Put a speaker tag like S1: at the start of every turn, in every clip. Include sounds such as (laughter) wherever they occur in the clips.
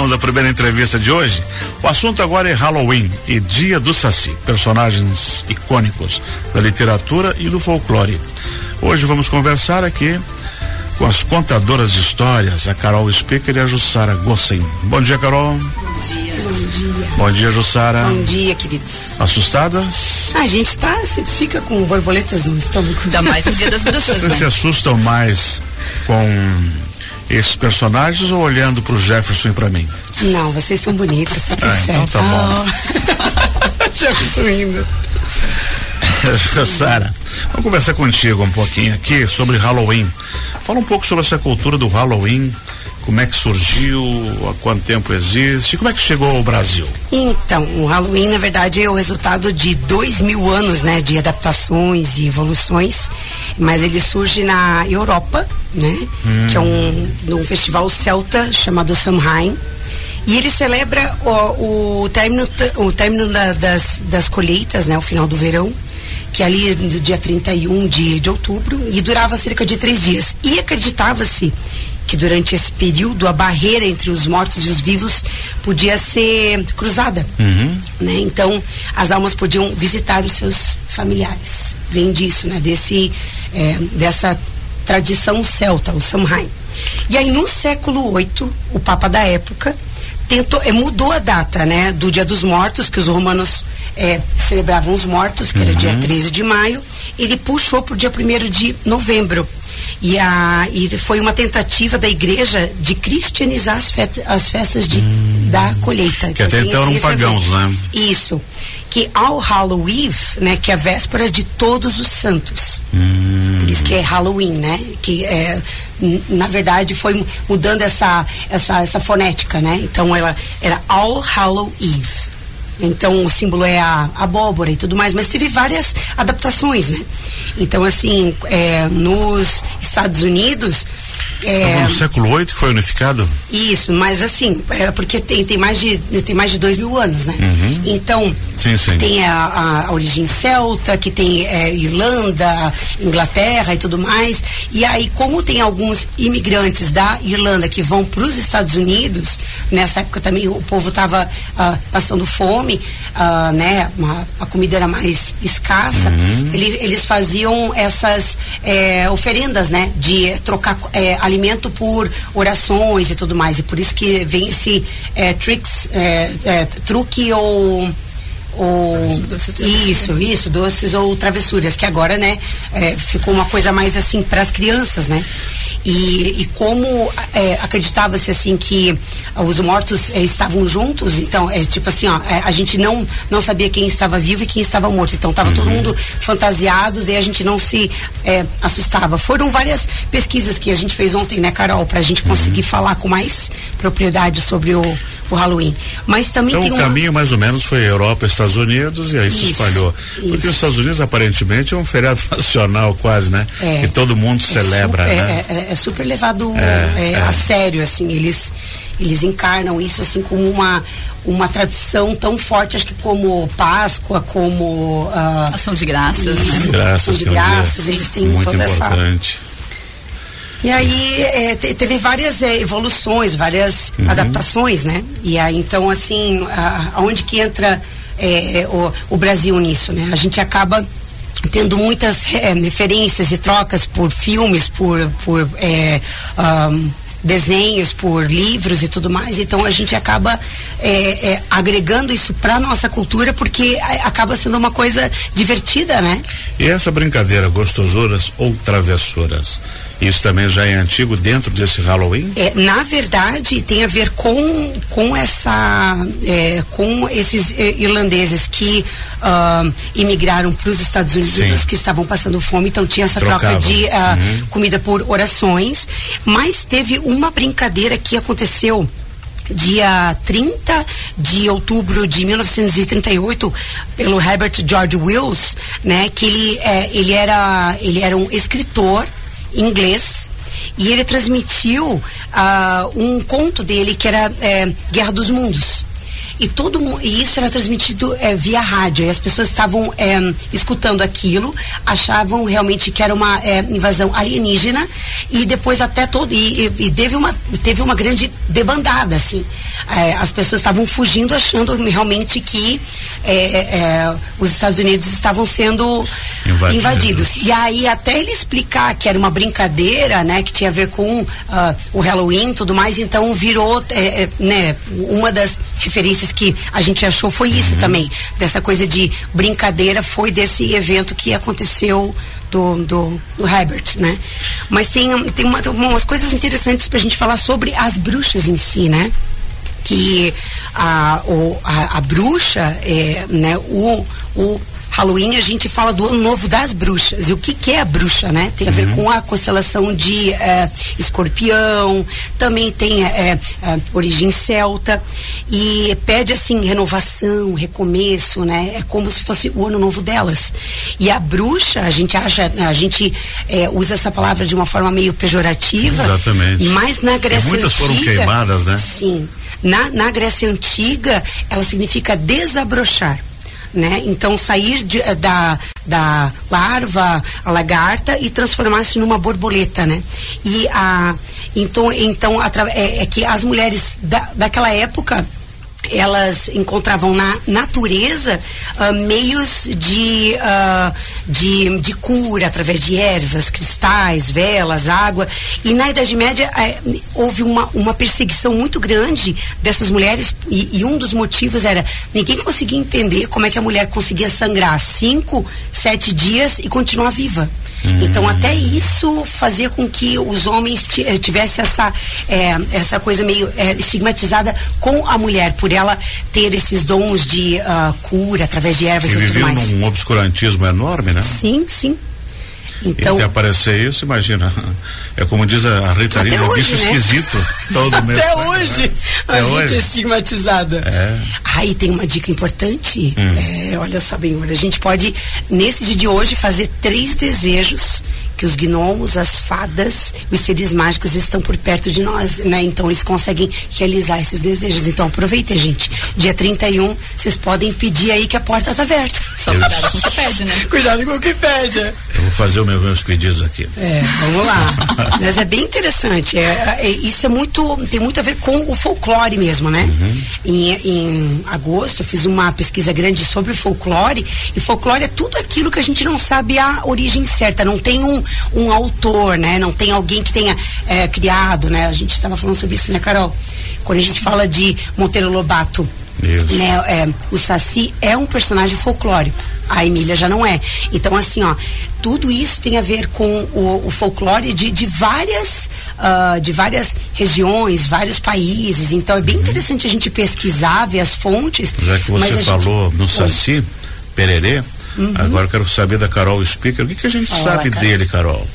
S1: Vamos à primeira entrevista de hoje. O assunto agora é Halloween e Dia do Saci, personagens icônicos da literatura e do folclore. Hoje vamos conversar aqui com as contadoras de histórias, a Carol Speaker e a Jussara Gossen. Bom dia, Carol.
S2: Bom dia. Bom dia.
S1: Bom dia, Jussara.
S2: Bom dia, queridos.
S1: Assustadas?
S2: A gente tá, você fica com borboletas no estômago.
S3: Ainda mais no dia das bruxas,
S1: Vocês
S3: né?
S1: se assustam mais com esses personagens ou olhando pro Jefferson e pra mim?
S2: Não, vocês são bonitas, tá tudo
S1: Ah, então
S2: certo.
S1: tá bom. (laughs)
S2: Jefferson indo. (laughs)
S1: Sara, vamos conversar contigo um pouquinho aqui sobre Halloween. Fala um pouco sobre essa cultura do Halloween, como é que surgiu, há quanto tempo existe, como é que chegou ao Brasil?
S2: Então, o Halloween, na verdade, é o resultado de dois mil anos, né, de adaptações e evoluções, mas ele surge na Europa, né, que é um, um festival celta chamado Samhain, e ele celebra o, o término, o término da- das, das colheitas, né, o final do verão, que é ali no dia 31 de, de outubro, e durava cerca de três dias. E acreditava-se que durante esse período a barreira entre os mortos e os vivos podia ser cruzada. Né? Então as almas podiam visitar os seus familiares. Vem disso, né? Desse, eh, dessa tradição celta, o Samhain. E aí no século VIII, o Papa da época tentou, eh, mudou a data, né, do Dia dos Mortos, que os romanos eh, celebravam os mortos, que era dia 13 de maio, ele puxou para o dia 1 de novembro. E, a, e foi uma tentativa da igreja de cristianizar as, fet- as festas de, da colheita.
S1: Que até então eram pagãos, né?
S2: Isso. Que ao Halloween, né, que é a véspera de todos os santos. Por isso que é Halloween, né? Que é, na verdade foi mu- mudando essa, essa, essa fonética, né? Então ela era All Hallow Eve. Então o símbolo é a abóbora e tudo mais, mas teve várias adaptações, né? Então assim, é, nos Estados Unidos é,
S1: No século VIII que foi unificado?
S2: isso, mas assim, é porque tem, tem, mais de, tem mais de dois mil anos, né? Então,
S1: Sim, sim.
S2: tem a, a- a origem celta, que tem é, Irlanda, Inglaterra e tudo mais. E aí, como tem alguns imigrantes da Irlanda que vão para os Estados Unidos, nessa época também o povo estava passando fome, ah, né? Uma- a comida era mais escassa. Ele- eles faziam essas é, oferendas, né? De trocar é, alimento por orações e tudo mais. E por isso que vem esse é, tricks, é, é, truque ou ou
S3: Doce
S2: isso, isso, doces ou travessuras, que agora, né, é, ficou uma coisa mais assim para as crianças, né? E, e como é, acreditava-se assim que ah, os mortos é, estavam juntos, então é tipo assim, ó, é, a gente não não sabia quem estava vivo e quem estava morto, então estava todo mundo fantasiado, daí a gente não se é, assustava. Foram várias pesquisas que a gente fez ontem, né, Carol, para a gente conseguir falar com mais propriedade sobre o, o Halloween. Mas também
S1: Então
S2: tem
S1: o
S2: uma
S1: caminho mais ou menos foi Europa, Estados Unidos e aí se
S2: Isso,
S1: espalhou. Porque
S2: isso.
S1: os Estados Unidos aparentemente é um feriado (laughs) nacional quase, né?
S2: É.
S1: E todo mundo
S2: É
S1: celebra,
S2: super,
S1: né?
S2: É, é- é super levado
S1: É,
S2: é,
S1: é.
S2: a sério, assim, eles eles encarnam isso assim como uma uma tradição tão forte, acho que como Páscoa, como ah,
S3: Ação de graças,
S2: Isso.
S3: né?
S1: Graças,
S2: Ação de
S1: que é um
S2: graças,
S1: dia
S2: eles têm
S1: muito
S2: toda essa-
S1: importante.
S2: E aí é, te- teve várias é, evoluções, várias
S1: Uhum.
S2: adaptações, né? E aí então assim, aonde que entra é, o, o Brasil nisso, né? A gente acaba tendo muitas é, referências e trocas por filmes, por, por é, ahn, desenhos, por livros e tudo mais. Então a gente acaba é, é, agregando isso para nossa cultura porque é, acaba sendo uma coisa divertida, né?
S1: E essa brincadeira, gostosuras ou travessuras, isso também já é antigo dentro desse Halloween?
S2: É, na verdade, tem a ver com, com essa é, com esses eh, irlandeses que ah, imigraram para os Estados Unidos,
S1: Sim.
S2: que estavam passando fome, então tinha essa troca
S1: Trocavam.
S2: de ah,
S1: Uhum.
S2: comida por orações. Mas teve uma brincadeira que aconteceu dia 30 de outubro de 1938 pelo Herbert George Wills, né, que ele é, ele era ele era um escritor inglês e ele transmitiu ah, um conto dele que era é, Guerra dos Mundos. E todo e isso era transmitido é, via rádio. E as pessoas estavam é, escutando aquilo, achavam realmente que era uma é, invasão alienígena e depois até todo e, e- e teve uma teve uma grande debandada assim. É, as pessoas estavam fugindo achando realmente que é, é, os Estados Unidos estavam sendo
S1: Invadidos.
S2: invadidos. E aí até ele explicar que era uma brincadeira, né, que tinha a ver com ah, o Halloween e tudo mais, então virou, né, uma das referências que a gente achou foi isso também, dessa coisa de brincadeira foi desse evento que aconteceu do, do, do Herbert, né? Mas tem, tem uma, umas coisas interessantes pra gente falar sobre as bruxas em si, né? que a, o, a, a bruxa, é, né, o, o Halloween a gente fala do ano novo das bruxas. E o que, que é a bruxa, né? Tem a ver com a constelação de é, escorpião, também tem é, é, origem celta e pede assim renovação, recomeço, né? É como se fosse o ano novo delas. E a bruxa, a gente acha, a gente usa essa palavra de uma forma meio pejorativa.
S1: Exatamente.
S2: Mas na Grécia
S1: muitas foram
S2: antiga,
S1: queimadas, né?
S2: Sim. Na, na Grécia Antiga, ela significa desabrochar. Né? Então sair de- eh, da, da larva, a lagarta e transformar-se numa borboleta, né? E a então então é, é que as mulheres da, daquela época elas encontravam na natureza ah, meios de, ah, de, de cura através de ervas, cristais, velas, água. E na Idade Média eh, houve uma, uma perseguição muito grande dessas mulheres e, e um dos motivos era ninguém conseguia entender como é que a mulher conseguia sangrar cinco, sete dias e continuar viva. Então até isso fazia com que os homens eh, tivessem essa, eh, essa coisa meio eh, estigmatizada com a mulher, por ela ter esses dons de ah, cura através de ervas
S1: E
S2: e, tudo mais.
S1: num obscurantismo enorme, né?
S2: Sim, sim.
S1: E
S2: Então,
S1: até aparecer isso, imagina. É como diz a Rita Lee, é
S2: hoje,
S1: bicho
S2: né?
S1: esquisito. Todo (laughs) mês.
S2: até
S1: sai,
S2: hoje
S1: né?
S2: a
S1: Até
S2: gente
S1: hoje.
S2: é estigmatizada.
S1: É.
S2: Aí tem uma dica importante.
S1: Hum.
S2: É, olha só, bem, a gente pode, nesse dia de hoje, fazer três desejos que os gnomos, as fadas, os seres mágicos estão por perto de nós, né? Então eles conseguem realizar esses desejos. Então aproveitem, gente. Dia 31, vocês podem pedir aí que a porta está aberta. (laughs)
S3: Só cuidado com o que pede, né?
S2: Cuidado com o que pede.
S1: Eu vou fazer os meus, meus pedidos aqui.
S2: É, vamos lá. (laughs) Mas é bem interessante. É, é, isso é muito, tem muito a ver com o folclore mesmo, né? Em, em agosto eu fiz uma pesquisa grande sobre folclore e folclore é tudo aquilo que a gente não sabe a origem certa. Não tem um, um autor, né? Não tem alguém que tenha é, criado, né? A gente estava falando sobre isso, né, Carol? Quando a gente fala de Monteiro Lobato,
S1: Isso.
S2: né, é, o Saci é um personagem folclórico. A Emília já não é. Então, assim, ó, tudo isso tem a ver com o, o folclore de, de várias ah, de várias regiões, vários países. Então, é bem interessante a gente pesquisar, ver as fontes.
S1: Já que você
S2: a gente-
S1: falou no. Saci, Pererê, agora eu quero saber da Carol Speaker. O que, que a gente
S2: Fala,
S1: sabe
S2: Carol.
S1: dele, Carol?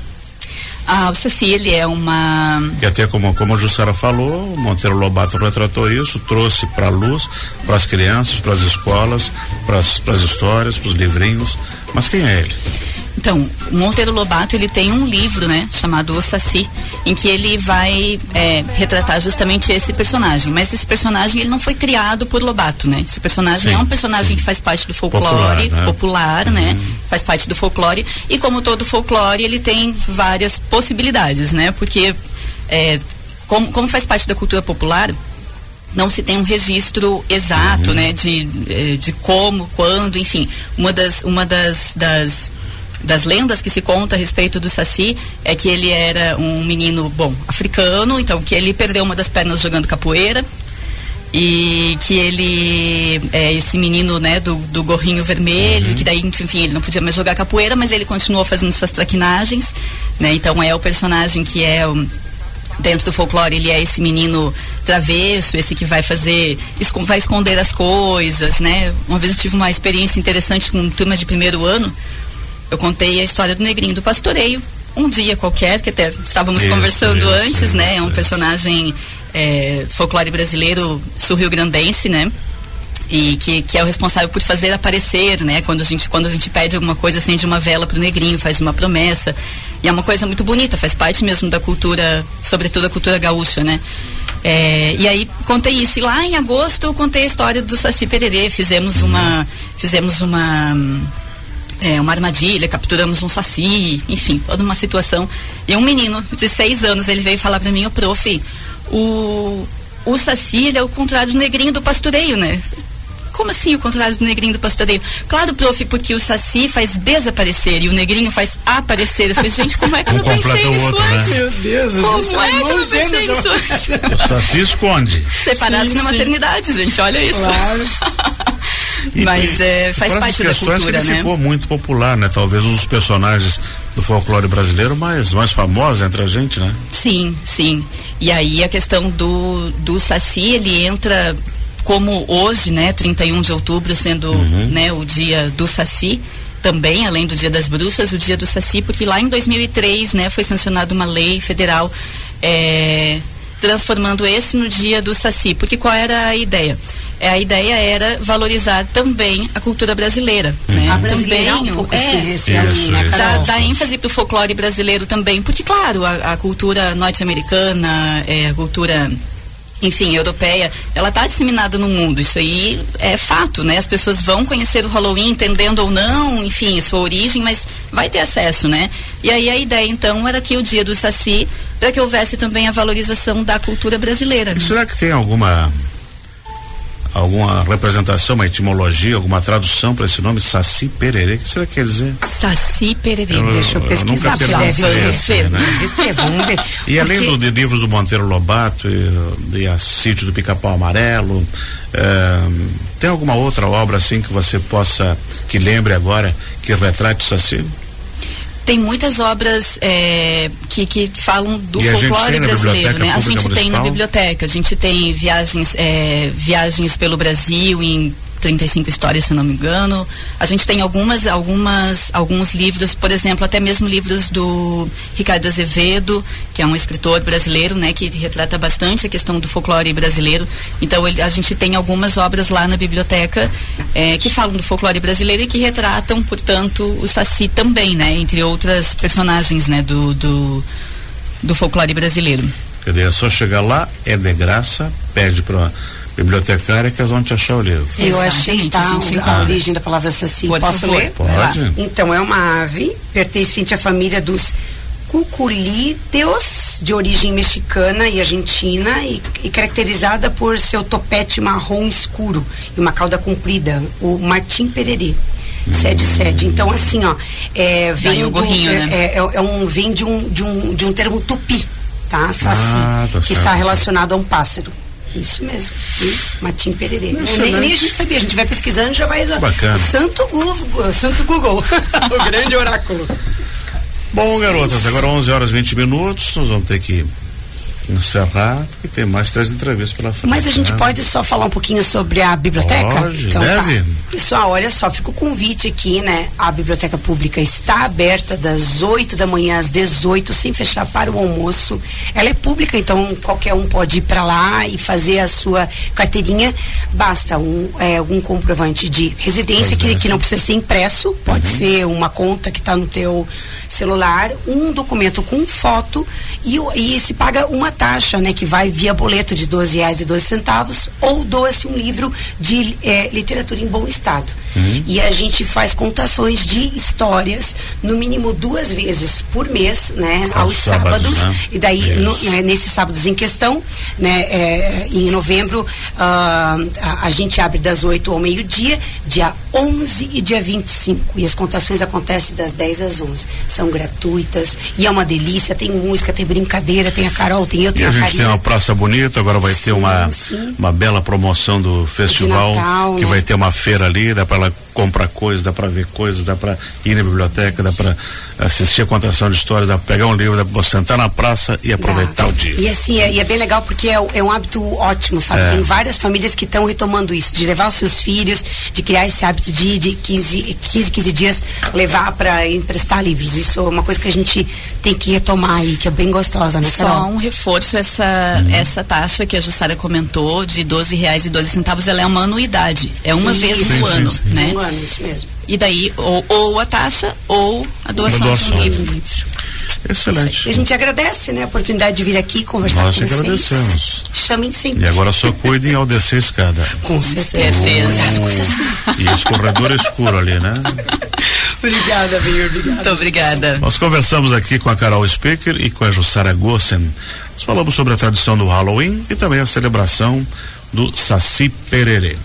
S3: Ah, o ele é uma.
S1: Que até como, como a Jussara falou, o Monteiro Lobato retratou isso, trouxe para a luz, para as crianças, para as escolas, para as histórias, para os livrinhos. Mas quem é ele?
S3: Então, o Monteiro Lobato, ele tem um livro, né, chamado O Saci, em que ele vai é, retratar justamente esse personagem. Mas esse personagem, ele não foi criado por Lobato, né? Esse personagem
S1: Sim,
S3: é um personagem que faz parte do folclore,
S1: Popular,
S3: popular,
S1: né?
S3: né? Faz parte do folclore. E como todo folclore, ele tem várias possibilidades, né? Porque, é, como, como faz parte da cultura popular, não se tem um registro exato, né, de, eh, de como, quando, enfim. Uma das, uma das, das, das lendas que se conta a respeito do Saci é que ele era um menino, bom, africano, então que ele perdeu uma das pernas jogando capoeira e que ele é esse menino, né, do, do gorrinho vermelho, que daí, enfim, ele não podia mais jogar capoeira, mas ele continuou fazendo suas traquinagens, né? Então é o personagem que é o dentro do folclore ele é esse menino travesso, esse que vai fazer, vai esconder as coisas, né? Uma vez eu tive uma experiência interessante com turma de primeiro ano. Eu contei a história do negrinho do pastoreio, um dia qualquer, que até estávamos
S1: Isso,
S3: conversando
S1: isso,
S3: antes, né? É um
S1: isso.
S3: personagem é, folclore brasileiro sul-rio-grandense, né? E que, que é o responsável por fazer aparecer, né? Quando a gente, quando a gente pede alguma coisa, acende uma vela pro negrinho, faz uma promessa. E é uma coisa muito bonita, faz parte mesmo da cultura, sobretudo a cultura gaúcha, né? É, e aí contei isso. E lá em agosto eu contei a história do Saci Pererê. Fizemos uma. Fizemos uma. É, uma armadilha, capturamos um saci, enfim, toda uma situação. E um menino de seis anos, ele veio falar para mim, o prof, o, o saci, ele é o contrário do negrinho do pastoreio, né? Como assim o contrário do negrinho do pastoreio? Claro, prof, porque o saci faz desaparecer e o negrinho faz aparecer. Eu falei, gente, como é que
S1: um
S3: eu não pensei isso
S1: outro, né?
S3: antes?
S1: Né?
S2: Meu Deus,
S3: Como é que eu não pensei isso antes?
S1: O saci esconde.
S3: Separados
S2: Sim,
S3: na
S2: sim.
S3: maternidade, gente, olha isso.
S2: Claro. (laughs)
S3: Mas é, faz parte da cultura,
S1: que ele
S3: né?
S1: ficou muito popular, né? Talvez um dos personagens do folclore brasileiro mais, mais famosos entre a gente, né?
S3: Sim, sim. E aí a questão do, do Saci, ele entra como hoje, né, 31 de outubro, sendo né, o dia do Saci, também, além do dia das bruxas, o dia do Saci, porque lá em 2003, né, foi sancionada uma lei federal é, transformando esse no dia do Saci. Porque qual era a ideia? É, a ideia era valorizar também a cultura brasileira. Né?
S2: A brasileira
S3: também,
S2: um pouco
S3: é,
S1: Isso,
S2: ano, né,
S3: dá, ênfase pro folclore brasileiro também, porque claro, a, a cultura norte-americana, é, a cultura enfim, europeia, ela está disseminada no mundo. Isso aí é fato, né? As pessoas vão conhecer o Halloween, entendendo ou não, enfim, sua origem, mas vai ter acesso, né? E aí a ideia, então, era que o dia do Saci, para que houvesse também a valorização da cultura brasileira. né?
S1: Será que tem alguma alguma representação, uma etimologia, alguma tradução para esse nome Saci Pererê? O que será que quer dizer?
S3: Saci Pererê.
S1: Eu-
S2: Deixa eu
S1: eu
S2: pesquisar, porque deve ter.
S1: né?
S2: Vamos ver.
S1: E além
S2: Porque-
S1: do, de livros do Monteiro Lobato e, e a Sítio do Pica-Pau Amarelo, eh, tem alguma outra obra assim que você possa, que lembre agora, que retrate o Saci?
S3: Tem muitas obras é, que, que falam do
S1: E
S3: folclore brasileiro, né? A gente tem na biblioteca, a gente tem viagens, é, viagens pelo Brasil em 35 histórias, se não me engano. A gente tem algumas, algumas, alguns livros, por exemplo, até mesmo livros do Ricardo Azevedo, que é um escritor brasileiro, né, que retrata bastante a questão do folclore brasileiro. Então ele- a gente tem algumas obras lá na biblioteca eh, que falam do folclore brasileiro e que retratam, portanto, o Saci também, né, entre outras personagens, né, do, do, do folclore brasileiro.
S1: Dizer, é só chegar lá, é de graça, pede para bibliotecária que elas vão te achar o livro.
S2: Eu achei
S3: Exatamente,
S2: tá,
S3: a gente
S2: a
S3: encontra.
S2: origem da palavra saci.
S3: Por
S2: Posso ler?
S1: Pode.
S2: Então, é uma ave pertencente à família dos cuculídeos, de origem mexicana e argentina, e, e caracterizada por seu topete marrom escuro e uma cauda comprida, o Martim Pererê. Sede sede. Então, assim, ó, é, vem, do-
S3: gorrinho,
S2: é,
S3: né?
S2: é, é um, vem de um, de, um, de um termo tupi, tá? Saci,
S1: Ah, tá
S2: que
S1: certo.
S2: está relacionado a um pássaro. Isso mesmo. Martim Pererê. Nem, nem a gente sabia, a gente vai pesquisando já vai.
S1: Bacana.
S2: Santo Google. Santo Google. (laughs) o grande oráculo.
S1: Bom, garotas, agora 11 horas e 20 minutos, nós vamos ter que encerrar, porque tem mais três entrevistas pela frente.
S2: Mas a gente
S1: né?
S2: pode só falar um pouquinho sobre a biblioteca?
S1: Pode,
S2: então,
S1: deve.
S2: Tá. Pessoal, olha só, fica o convite aqui, né? A biblioteca pública está aberta das 8 da manhã às 18, sem fechar para o almoço. Ela é pública, então qualquer um pode ir para lá e fazer a sua carteirinha. Basta um, é, algum comprovante de residência, que, que não precisa ser impresso, pode ser uma conta que está no teu celular, um documento com foto e, e se paga uma taxa, né, que vai via boleto de 12 reais e 12 centavos ou doa-se um livro de eh, literatura em bom estado. E a gente faz contações de histórias, no mínimo duas vezes por mês, né,
S1: Aos
S2: aos,
S1: sábados,
S2: sábados.
S1: né?
S2: E daí, no- né, nesses sábados em questão, né, eh, em novembro, ah, a, a gente abre das 8 ao meio-dia, dia 11 e dia 25. E as contações acontecem das 10 às 11. São gratuitas e é uma delícia. Tem música, tem brincadeira, tem a Carol, tem eu,
S1: E
S2: tenho
S1: a
S2: a
S1: gente tem uma praça bonita, agora vai ter
S2: Sim,
S1: uma,
S2: sim.
S1: uma bela promoção do festival,
S2: Natal,
S1: que
S2: né?
S1: vai ter uma feira ali, dá para ela comprar coisas, dá para ver coisas, dá para ir na biblioteca, dá para assistir a contação de histórias, dá para pegar um livro, dá para sentar na praça e aproveitar
S2: Dá.
S1: o dia.
S2: E assim, é, e é bem legal porque é, é um hábito ótimo, sabe?
S1: É.
S2: Tem várias famílias que estão retomando isso, de levar os seus filhos, de criar esse hábito de, de 15, 15, 15 dias levar para emprestar livros. Isso é uma coisa que a gente tem que retomar aí, que é bem gostosa, né,
S3: Só
S2: Carol?
S3: um reforço, essa, essa taxa que a Jussara comentou, de 12 reais e 12 centavos, ela é uma anuidade. É uma
S2: Isso.
S3: vez
S1: Sim,
S3: no
S1: sim,
S3: ano,
S1: sim.
S3: né?
S2: Um ano, isso mesmo.
S3: E daí, ou, ou a taxa, ou a doação,
S1: doação.
S3: de um livro.
S1: Excelente.
S2: E a gente agradece, né, a oportunidade de vir aqui conversar
S1: Nós
S2: com vocês.
S1: agradecemos.
S2: Chamem sempre.
S1: E agora só cuidem ao descer a escada.
S2: Com certeza. Cuidado com.
S1: E esse corredor escuro ali, né? (laughs)
S2: Obrigada, obrigada.
S3: Muito obrigada.
S1: Nós conversamos aqui com a Carol Speaker e com a Jussara Gossen. Nós falamos sobre a tradição do Halloween e também a celebração do Saci Pererê.